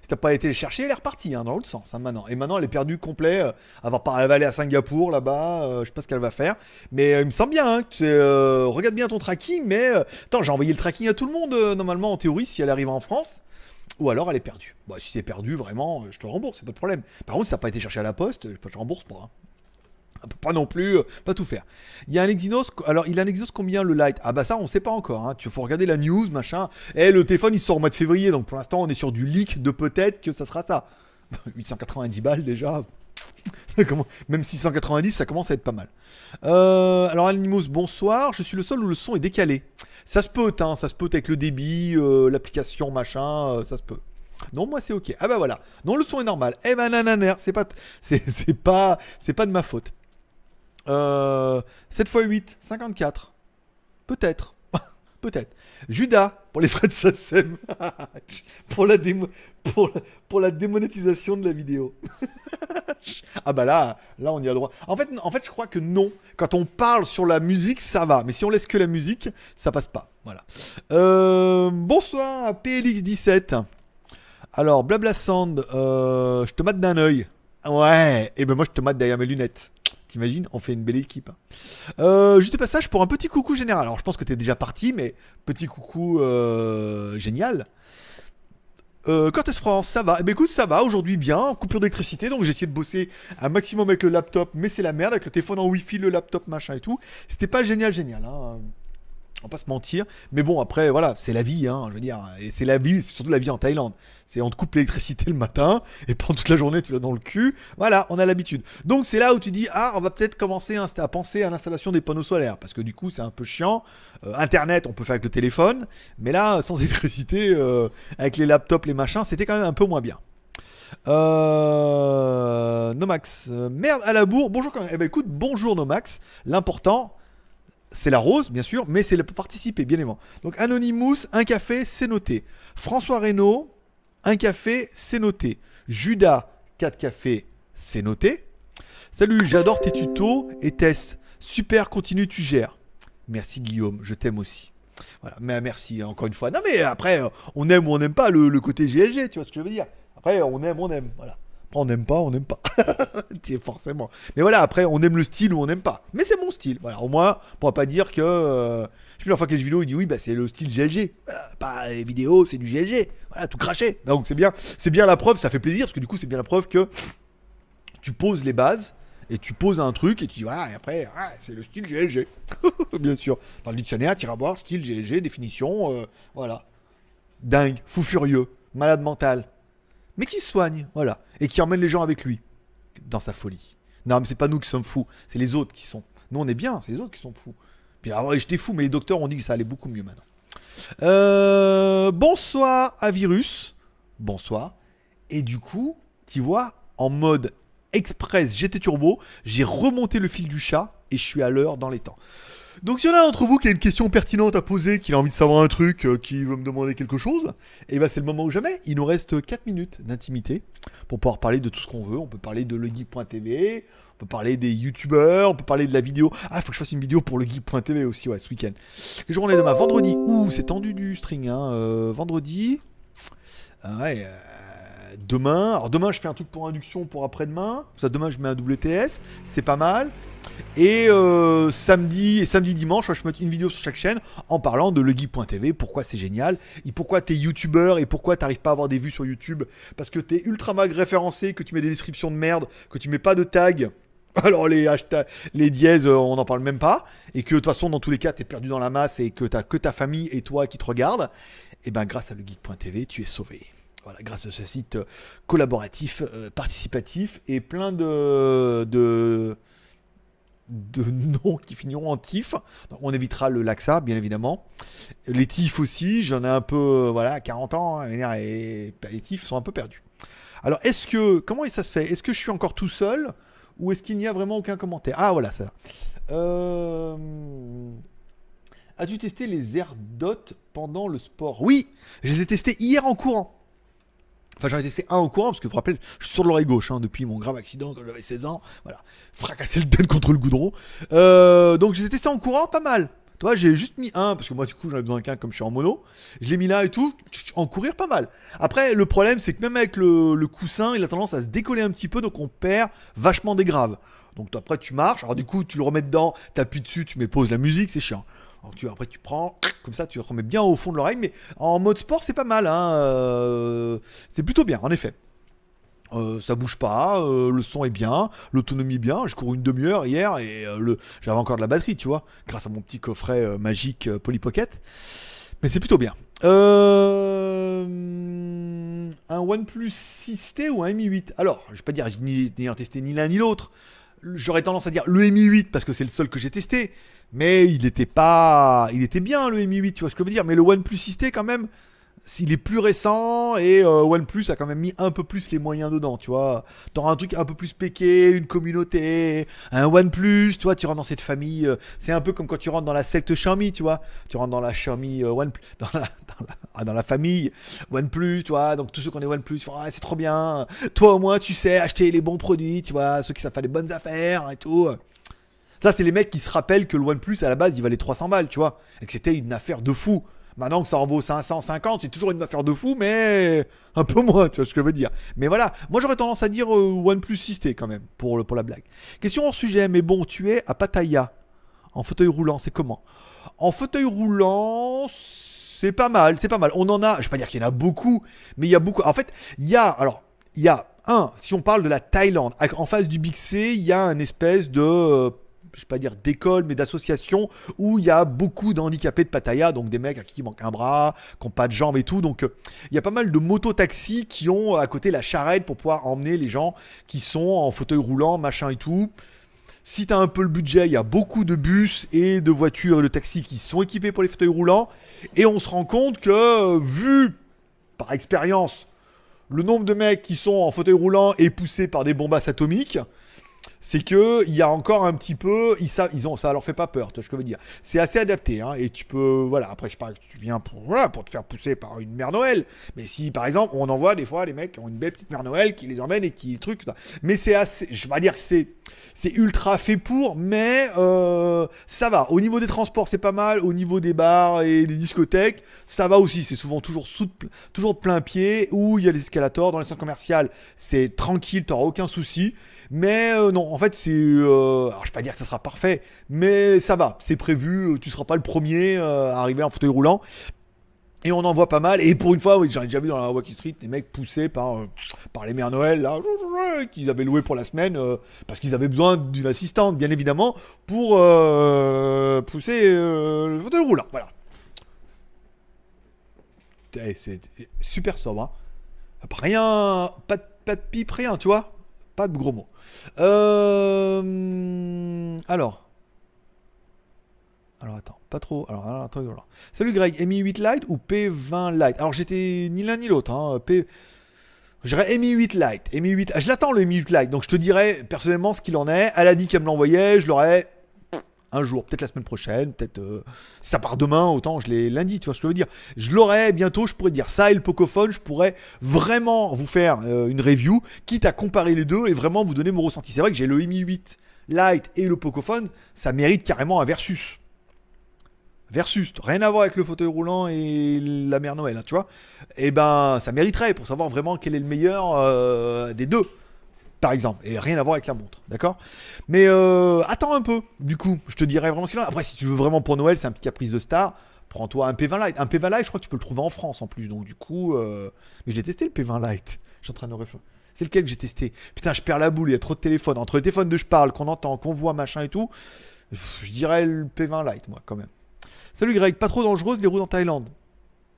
Si t'as pas été le chercher, elle est repartie hein, dans l'autre sens hein, maintenant. Et maintenant elle est perdue complet. euh, elle va aller à Singapour là-bas, euh, je sais pas ce qu'elle va faire. Mais il me semble bien, hein, que euh, regarde bien ton tracking. Mais attends, j'ai envoyé le tracking à tout le monde normalement en théorie si elle arrive en France. Ou alors elle est perdue. Bah, si c'est perdu, vraiment, euh, je te rembourse, c'est pas de problème. Par contre, si ça n'a pas été cherché à la poste, je te rembourse pas. hein. Pas non plus, euh, pas tout faire. Il y a un Exynos, alors il a un Exynos combien le light Ah bah ça on sait pas encore, hein. tu faut regarder la news, machin. Et le téléphone il sort au mois de février, donc pour l'instant on est sur du leak de peut-être que ça sera ça. 890 balles déjà. Même 690 ça commence à être pas mal. Euh, alors Animos, bonsoir, je suis le seul où le son est décalé. Ça se peut, hein, ça se peut avec le débit, euh, l'application, machin, euh, ça se peut. Non, moi c'est ok. Ah bah voilà. Non, le son est normal. Eh ben nananer, c'est pas, c'est, pas, c'est pas de ma faute. Euh, 7 x 8, 54. Peut-être. Peut-être. Judas, pour les frais de SACEM. pour, la démo, pour, la, pour la démonétisation de la vidéo. ah bah là, là on y a droit. En fait, en fait, je crois que non. Quand on parle sur la musique, ça va. Mais si on laisse que la musique, ça passe pas. Voilà. Euh, bonsoir, PLX17. Alors, Blabla Sand, euh, je te mate d'un œil. Ouais, et ben moi je te mate derrière mes lunettes. T'imagines On fait une belle équipe. Euh, juste passage pour un petit coucou général. Alors je pense que t'es déjà parti, mais petit coucou euh, génial. Euh, Cortez France, ça va. Eh ben écoute, ça va aujourd'hui bien. Coupure d'électricité, donc j'ai essayé de bosser un maximum avec le laptop, mais c'est la merde avec le téléphone en wifi, le laptop, machin et tout. C'était pas génial, génial. Hein. On va pas se mentir. Mais bon, après, voilà, c'est la vie, hein, je veux dire. Et c'est la vie, c'est surtout la vie en Thaïlande. C'est on te coupe l'électricité le matin, et pendant toute la journée, tu l'as dans le cul. Voilà, on a l'habitude. Donc c'est là où tu dis, ah, on va peut-être commencer à, penser à l'installation des panneaux solaires. Parce que du coup, c'est un peu chiant. Euh, Internet, on peut faire avec le téléphone. Mais là, sans électricité, euh, avec les laptops, les machins, c'était quand même un peu moins bien. Euh, Nomax, euh, merde à la bourre. Bonjour quand même. Eh ben écoute, bonjour Nomax. L'important, c'est la rose, bien sûr, mais c'est le participer, bien évidemment. Donc Anonymous, un café, c'est noté. François Reynaud, un café, c'est noté. Judas, 4 cafés, c'est noté. Salut, j'adore tes tutos. Et Tess, super, continue, tu gères. Merci Guillaume, je t'aime aussi. Voilà, mais merci encore une fois. Non mais après, on aime ou on n'aime pas le, le côté GLG, tu vois ce que je veux dire. Après, on aime, on aime, voilà. On n'aime pas, on n'aime pas. C'est forcément. Mais voilà, après, on aime le style ou on n'aime pas. Mais c'est mon style. Voilà, au moins, on pourra pas dire que. euh, je sais plus la fois que les vidéos, il dit oui, bah c'est le style GLG. Pas les vidéos, c'est du GLG. Voilà, tout craché. Donc c'est bien, c'est bien la preuve, ça fait plaisir parce que du coup, c'est bien la preuve que tu poses les bases et tu poses un truc et tu dis voilà, et après, ah, c'est le style GLG. bien sûr. Dans le dictionnaire, tu iras voir style GLG, définition, euh, voilà. Dingue, fou furieux, malade mental. Mais qui soigne, voilà. Et qui emmène les gens avec lui dans sa folie. Non, mais c'est pas nous qui sommes fous, c'est les autres qui sont. Nous, on est bien, c'est les autres qui sont fous. Puis alors, j'étais fou, mais les docteurs ont dit que ça allait beaucoup mieux maintenant. Euh, bonsoir à Virus. Bonsoir. Et du coup, tu vois, en mode express GT Turbo, j'ai remonté le fil du chat et je suis à l'heure dans les temps. Donc s'il y en a d'entre vous qui a une question pertinente à poser, qui a envie de savoir un truc, euh, qui veut me demander quelque chose, et ben c'est le moment ou jamais. Il nous reste 4 minutes d'intimité pour pouvoir parler de tout ce qu'on veut. On peut parler de legeek.tv, on peut parler des youtubeurs, on peut parler de la vidéo. Ah, il faut que je fasse une vidéo pour legeek.tv aussi, ouais, ce week-end. Quelle journée demain Vendredi. Ouh, c'est tendu du string, hein. euh, vendredi. Ah ouais. euh, Demain, alors demain je fais un truc pour induction pour après-demain. Ça demain je mets un WTS, c'est pas mal. Et euh, samedi et samedi dimanche, je mets une vidéo sur chaque chaîne en parlant de legeek.tv, pourquoi c'est génial, et pourquoi t'es youtubeur et pourquoi t'arrives pas à avoir des vues sur YouTube parce que t'es ultra mag référencé, que tu mets des descriptions de merde, que tu mets pas de tag. Alors les hashtags, les dièses, euh, on n'en parle même pas, et que de toute façon dans tous les cas t'es perdu dans la masse et que t'as que ta famille et toi qui te regardent. Et ben grâce à legeek.tv, tu es sauvé. Voilà, grâce à ce site euh, collaboratif, euh, participatif et plein de, de, de noms qui finiront en tif. On évitera le laxa, bien évidemment. Les tifs aussi, j'en ai un peu, euh, voilà, 40 ans, hein, et bah, les tifs sont un peu perdus. Alors, est-ce que, comment ça se fait? Est-ce que je suis encore tout seul ou est-ce qu'il n'y a vraiment aucun commentaire? Ah, voilà ça. Euh... As-tu testé les AirDots pendant le sport? Oui, je les ai testés hier en courant. Enfin, j'en ai testé un au courant, parce que vous vous rappelez, je suis sur l'oreille gauche hein, depuis mon grave accident quand j'avais 16 ans. Voilà, fracassé le tête contre le goudron. Euh, donc, je les ai testés en courant, pas mal. Toi, j'ai juste mis un, parce que moi, du coup, j'en avais besoin qu'un comme je suis en mono. Je l'ai mis là et tout, en courir, pas mal. Après, le problème, c'est que même avec le, le coussin, il a tendance à se décoller un petit peu, donc on perd vachement des graves. Donc, après, tu marches, alors du coup, tu le remets dedans, t'appuies dessus, tu mets pause la musique, c'est chiant. Après, tu prends, comme ça, tu remets bien au fond de l'oreille, mais en mode sport, c'est pas mal, hein. euh, c'est plutôt bien, en effet. Euh, ça bouge pas, euh, le son est bien, l'autonomie bien. Je cours une demi-heure hier et le... j'avais encore de la batterie, tu vois, grâce à mon petit coffret magique euh, Poly Pocket. Mais c'est plutôt bien. Un OnePlus 6T ou un Mi 8 Alors, je vais pas dire, je n'ai testé ni l'un ni l'autre. J'aurais tendance à dire le Mi 8 parce que c'est le seul que j'ai testé. Mais il était pas. Il était bien le Mi 8, tu vois ce que je veux dire. Mais le OnePlus 6T, quand même, il est plus récent et euh, OnePlus a quand même mis un peu plus les moyens dedans, tu vois. T'auras un truc un peu plus péqué, une communauté, un OnePlus, tu vois, tu rentres dans cette famille. euh, c'est un peu comme quand tu rentres dans la secte Xiaomi, tu vois. Tu rentres dans la Xiaomi euh, OnePlus, dans la, dans, la, ah, dans la famille OnePlus, tu vois. Donc tous ceux qui ont des OnePlus, Ah, c'est trop bien. Toi au moins, tu sais acheter les bons produits, tu vois, ceux qui savent faire des bonnes affaires et tout. Ça, c'est les mecs qui se rappellent que le OnePlus, à la base, il valait 300 balles, tu vois. Et que c'était une affaire de fou. Maintenant que ça en vaut 550, c'est toujours une affaire de fou, mais un peu moins, tu vois ce que je veux dire. Mais voilà, moi j'aurais tendance à dire euh, OnePlus 6T quand même, pour la blague. Question hors sujet, mais bon, tu es à Pattaya, en fauteuil roulant, c'est comment? En fauteuil roulant, c'est pas mal, c'est pas mal. On en a, je vais pas dire qu'il y en a beaucoup, mais il y a beaucoup. En fait, il y a, alors, il y a un, si on parle de la Thaïlande, en face du Big C, il y a un espèce de, euh, je vais pas dire d'école, mais d'association où il y a beaucoup d'handicapés de Pattaya, donc des mecs à qui manque un bras, qui n'ont pas de jambes et tout. Donc euh, il y a pas mal de mototaxis qui ont à côté la charrette pour pouvoir emmener les gens qui sont en fauteuil roulant, machin et tout. Si tu as un peu le budget, il y a beaucoup de bus et de voitures et de taxis qui sont équipés pour les fauteuils roulants. Et on se rend compte que, euh, vu par expérience le nombre de mecs qui sont en fauteuil roulant et poussés par des bombasses atomiques, c'est que il y a encore un petit peu, ils savent, ils ont, ça leur fait pas peur, tu vois ce que je veux dire. C'est assez adapté, hein, et tu peux, voilà. Après, je parle tu viens pour, voilà, pour te faire pousser par une mère Noël. Mais si, par exemple, on envoie des fois les mecs qui ont une belle petite mère Noël qui les emmène et qui truc. Mais c'est assez, je vais dire que c'est, c'est ultra fait pour, mais euh, ça va. Au niveau des transports, c'est pas mal. Au niveau des bars et des discothèques, ça va aussi. C'est souvent toujours sous, toujours plein pied. Où il y a les escalators. Dans les centres commerciaux, c'est tranquille, t'auras aucun souci. Mais euh, non, en fait, c'est. Euh, alors, vais pas dire que ça sera parfait, mais ça va. C'est prévu. Tu seras pas le premier euh, à arriver en fauteuil roulant. Et on en voit pas mal. Et pour une fois, oui, j'en ai déjà vu dans la Wacky Street des mecs poussés par, euh, par les mères Noël, qu'ils avaient loué pour la semaine, euh, parce qu'ils avaient besoin d'une assistante, bien évidemment, pour euh, pousser euh, le fauteuil roulant. Voilà. Eh, C'est super sobre. Hein. Rien, pas de, pas de pipe, rien, tu vois. Pas de gros mots. Euh, alors. Alors attends, pas trop. Alors, alors, attends, alors. Salut Greg, Mi 8 Lite ou P20 Lite Alors j'étais ni l'un ni l'autre. Hein. P... J'irais Mi 8 Lite. Mi 8... Ah, je l'attends le Mi 8 Lite, donc je te dirais personnellement ce qu'il en est. Elle a dit qu'elle me l'envoyait, je l'aurais un jour, peut-être la semaine prochaine, peut-être euh, si ça part demain, autant je l'ai lundi, tu vois ce que je veux dire. Je l'aurai bientôt, je pourrais dire ça et le Pocophone, je pourrais vraiment vous faire euh, une review, quitte à comparer les deux et vraiment vous donner mon ressenti. C'est vrai que j'ai le Mi 8 Lite et le Pocophone, ça mérite carrément un versus. Versus, rien à voir avec le fauteuil roulant et la mère Noël, hein, tu vois. Et ben, ça mériterait pour savoir vraiment quel est le meilleur euh, des deux par exemple, et rien à voir avec la montre, d'accord? Mais euh, attends un peu, du coup, je te dirai vraiment ce qu'il en a. Après, si tu veux vraiment pour Noël, c'est un petit caprice de star, prends-toi un P20 Lite. Un P20 Lite, je crois que tu peux le trouver en France en plus, donc du coup, euh... mais je l'ai testé le P20 Lite. Je suis en train de réfléchir. C'est lequel que j'ai testé? Putain, je perds la boule, il y a trop de téléphones. Entre le téléphone de je parle, qu'on entend, qu'on voit, machin et tout, je dirais le P20 Lite, moi, quand même. Salut Greg, pas trop dangereuse les roues en Thaïlande?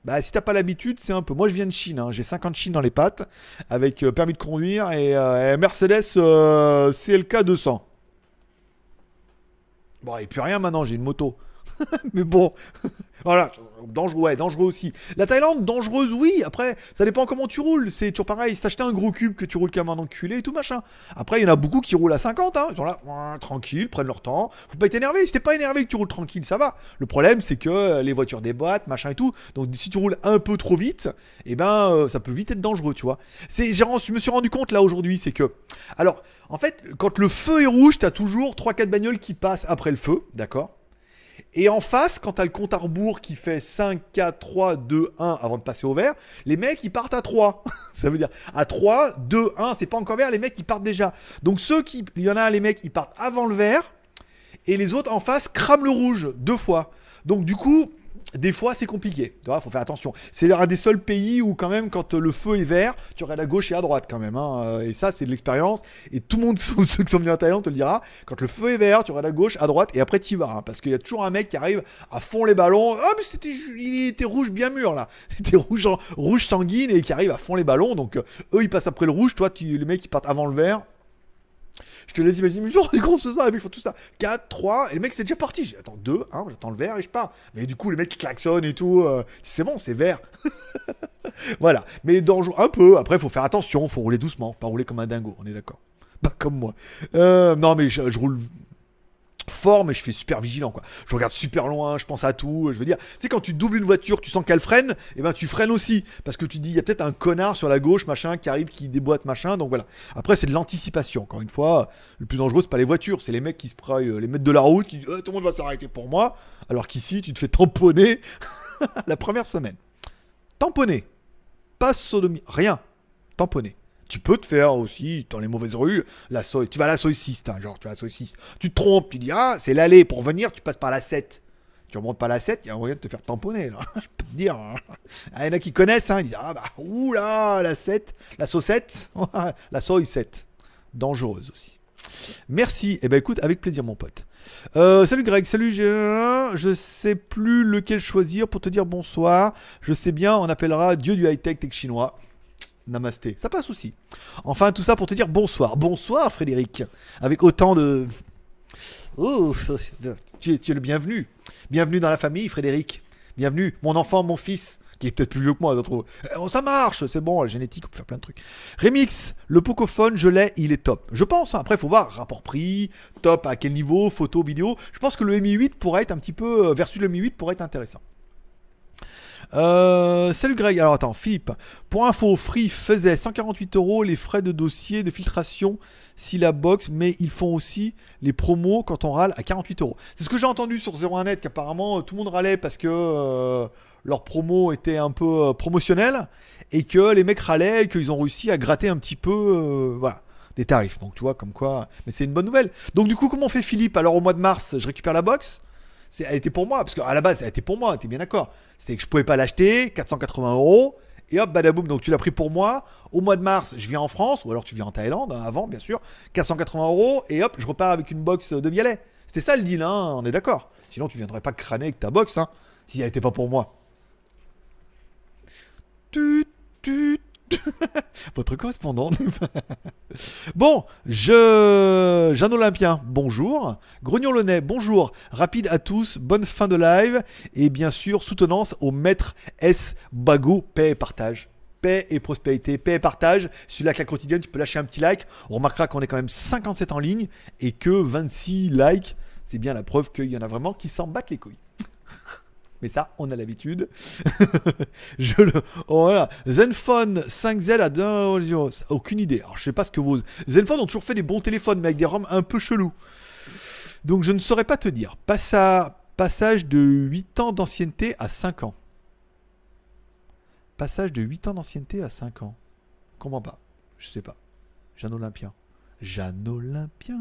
Bah, si t'as pas l'habitude, c'est un peu. Moi, je viens de Chine, hein. j'ai 50 Chine dans les pattes, avec euh, permis de conduire et, euh, Mercedes euh, CLK 200. Bon, et puis rien maintenant, j'ai une moto. Mais bon, voilà, dangereux, ouais, dangereux aussi. La Thaïlande, dangereuse, oui. Après, ça dépend comment tu roules. C'est toujours pareil. Si t'achetais un gros cube que tu roules comme un enculé et tout machin. Après, il y en a beaucoup qui roulent à 50, hein. Ils sont là, tranquille, prennent leur temps. Faut pas être énervé. Si t'es pas énervé que tu roules tranquille, ça va. Le problème, c'est que euh, les voitures déboîtent, machin et tout. Donc, si tu roules un peu trop vite, eh ben, euh, ça peut vite être dangereux, tu vois. Je me suis rendu compte là aujourd'hui, c'est que, alors, en fait, quand le feu est rouge, t'as toujours 3-4 bagnoles qui passent après le feu, d'accord? Et en face, quand t'as le compte à rebours qui fait 5, 4, 3, 2, 1 avant de passer au vert, les mecs ils partent à 3. Ça veut dire à 3, 2, 1, c'est pas encore vert, les mecs ils partent déjà. Donc ceux qui. Il y en a les mecs ils partent avant le vert et les autres en face crament le rouge deux fois. Donc du coup. Des fois, c'est compliqué. Tu vois, faut faire attention. C'est un des seuls pays où, quand même, quand le feu est vert, tu regardes à gauche et à droite, quand même. hein. Et ça, c'est de l'expérience. Et tout le monde, ceux qui sont venus en Thaïlande, te le dira. Quand le feu est vert, tu regardes à gauche, à droite, et après, tu vas. hein. parce qu'il y a toujours un mec qui arrive à fond les ballons. Ah, mais c'était, il était rouge bien mûr, là. C'était rouge, rouge sanguine et qui arrive à fond les ballons. Donc, euh, eux, ils passent après le rouge. Toi, tu, les mecs, ils partent avant le vert. Je te laisse imaginer, mais genre, les gros, c'est ça, les font tout ça. 4, 3, et le mec, c'est déjà parti. J'ai attends, 2, 1, j'attends le vert et je pars. Mais du coup, les mecs, klaxonnent et tout. euh, c'est bon, c'est vert. voilà. Mais dangereux, un peu. Après, faut faire attention, faut rouler doucement, pas rouler comme un dingo, on est d'accord. Pas comme moi. Euh, non, mais je roule fort, mais je fais super vigilant, quoi. Je regarde super loin, je pense à tout. Je veux dire, tu sais, quand tu doubles une voiture, tu sens qu'elle freine, et ben tu freines aussi. Parce que tu dis, il y a peut-être un connard sur la gauche, machin, qui arrive, qui déboîte, machin. Donc voilà. Après, c'est de l'anticipation. Encore une fois, le plus dangereux, c'est pas les voitures, c'est les mecs qui se prennent euh, les maîtres de la route, qui disent, Euh, tout le monde va s'arrêter pour moi. Alors qu'ici, tu te fais tamponner la première semaine. Tamponner. Pas sodomie. Rien. Tamponner. Tu peux te faire aussi, dans les mauvaises rues, la. Tu vas à la 6, hein, genre, tu vas la 6. Tu te trompes, tu dis, ah, c'est l'allée pour venir, tu passes par la 7. Tu remontes pas la 7, il y a un moyen de te faire tamponner. Je peux te dire. hein. Ah, Il y en a qui connaissent, hein, ils disent, ah bah, oula, la 7, la saucette, la soie 7. Dangereuse aussi. Merci. Eh ben écoute, avec plaisir, mon pote. Euh, salut Greg, salut G1. Je sais plus lequel choisir pour te dire bonsoir. Je sais bien, on appellera Dieu du high-tech tech chinois. Namasté. Ça passe aussi. Enfin, tout ça pour te dire bonsoir. Bonsoir, Frédéric. Avec autant de. Oh, tu es, le bienvenu. Bienvenue dans la famille, Frédéric. Bienvenue, mon enfant, mon fils, qui est peut-être plus vieux que moi. d'autres. Eh, oh, ça marche, c'est bon, la génétique, on peut faire plein de trucs. Remix, le Pocophone, je l'ai, il est top. Je pense, hein. après, il faut voir rapport prix, top, à quel niveau, photo, vidéo. Je pense que le Mi 8 pourrait être un petit peu, euh, versus le Mi 8 pourrait être intéressant. Euh, salut Greg, alors attends, Philippe. Pour info, Free faisait 148 euros les frais de dossier de filtration si la box, mais ils font aussi les promos quand on râle à 48 euros. C'est ce que j'ai entendu sur 01net, qu'apparemment euh, tout le monde râlait parce que euh, leur promo était un peu euh, promotionnelle et que les mecs râlaient et qu'ils ont réussi à gratter un petit peu, des tarifs. Donc tu vois, comme quoi, mais c'est une bonne nouvelle. Donc du coup, comment on fait Philippe? Alors au mois de mars, je récupère la box? Elle était pour moi, parce qu'à la base, elle était pour moi, t'es bien d'accord. C'était que je pouvais pas l'acheter, 480 euros, et hop, badaboum, donc tu l'as pris pour moi. Au mois de mars, je viens en France, ou alors tu viens en Thaïlande, hein, avant, bien sûr, 480 euros, et hop, je repars avec une box de Vialet. C'était ça le deal, hein, on est d'accord. Sinon, tu viendrais pas crâner avec ta box, hein, si elle était pas pour moi. Tut, tut. Votre correspondant. bon, je. Jeanne Olympien, bonjour. Grognon nez, bonjour. Rapide à tous, bonne fin de live. Et bien sûr, soutenance au maître S. Bago, paix et partage. Paix et prospérité, paix et partage. Celui-là, que la quotidienne, tu peux lâcher un petit like. On remarquera qu'on est quand même 57 en ligne et que 26 likes. C'est bien la preuve qu'il y en a vraiment qui s'en battent les couilles. Mais ça, on a l'habitude. je le. oh, voilà. Zenfone 5Z à 2 Aucune idée. Alors, je sais pas ce que vos. Zenfone ont toujours fait des bons téléphones, mais avec des ROM un peu chelous. Donc, je ne saurais pas te dire. Passa- Passage de 8 ans d'ancienneté à 5 ans. Passage de 8 ans d'ancienneté à 5 ans. Comment pas Je sais pas. Jeanne Olympien. Jeanne Olympien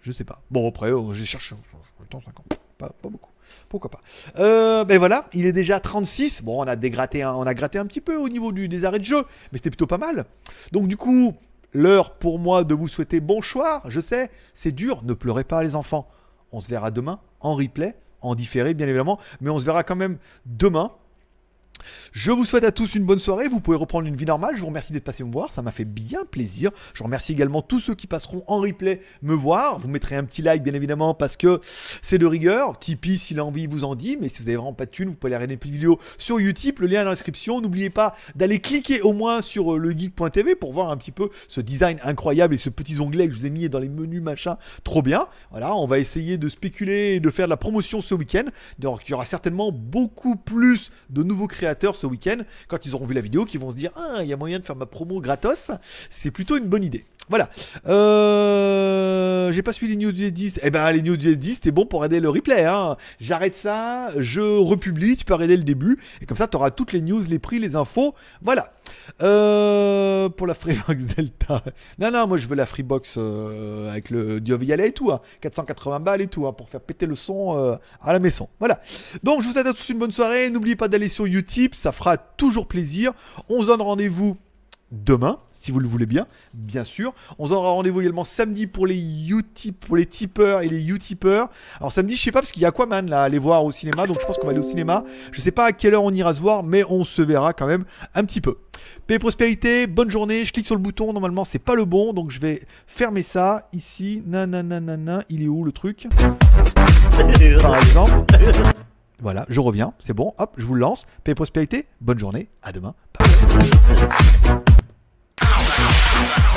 Je sais pas. Bon, après, euh, j'ai cherché. En même temps, 5 ans. Pas, beaucoup. Pourquoi pas euh, Ben voilà, il est déjà 36. Bon, on a, dégratté un, gratté un petit peu au niveau du, des arrêts de jeu, mais c'était plutôt pas mal. Donc du coup, l'heure pour moi de vous souhaiter bon choix. Je sais, c'est dur, ne pleurez pas les enfants. On se verra demain en replay, en différé bien évidemment, mais on se verra quand même demain. Je vous souhaite à tous une bonne soirée. Vous pouvez reprendre une vie normale. Je vous remercie d'être passé me voir. Ça m'a fait bien plaisir. Je remercie également tous ceux qui passeront en replay me voir. Vous mettrez un petit like, bien évidemment, parce que c'est de rigueur. Tipeee, si l'envie vous en dit. Mais si vous avez vraiment pas de thunes, vous pouvez aller regarder plus de vidéos sur Utip. Le lien est dans la. N'oubliez pas d'aller cliquer au moins sur euh, legeek.tv pour voir un petit peu ce design incroyable et ce petit onglet que je vous ai mis dans les menus, machin. Trop bien. Voilà, on va essayer de spéculer et de faire de la promotion ce week-end. Donc, il y aura certainement beaucoup plus de nouveaux créateurs ce week-end, quand ils auront vu la vidéo, qui vont se dire Ah, il y a moyen de faire ma promo gratos. C'est plutôt une bonne idée. Voilà. Euh, J'ai pas suivi les news du S10. Eh ben, les news du S10, c'était bon pour aider le replay. Hein. J'arrête ça, je republie, tu peux arrêter le début. Et comme ça, tu auras toutes les news, les prix, les infos. Voilà. Euh, pour la Freebox Delta. Non, non, moi je veux la Freebox euh, avec le Dio Violet et tout. Hein. 480 balles et tout, hein, pour faire péter le son euh, à la maison. Voilà. Donc, je vous souhaite à tous une bonne soirée. N'oubliez pas d'aller sur Utip, ça fera toujours plaisir. On se donne rendez-vous demain, si vous le voulez bien, bien sûr. On aura rendez-vous également samedi pour les pour les tipeurs et les utipeurs. Alors samedi, je sais pas parce qu'il y a Aquaman là à aller voir au cinéma, donc je pense qu'on va aller au cinéma. Je ne sais pas à quelle heure on ira se voir, mais on se verra quand même un petit peu. Paix et prospérité, bonne journée. Je clique sur le bouton, normalement c'est pas le bon, donc je vais fermer ça ici. Nananana, il est où le truc? Par exemple. Voilà, je reviens, c'est bon, hop, je vous le lance. Paix et prospérité, bonne journée, à demain. Bye.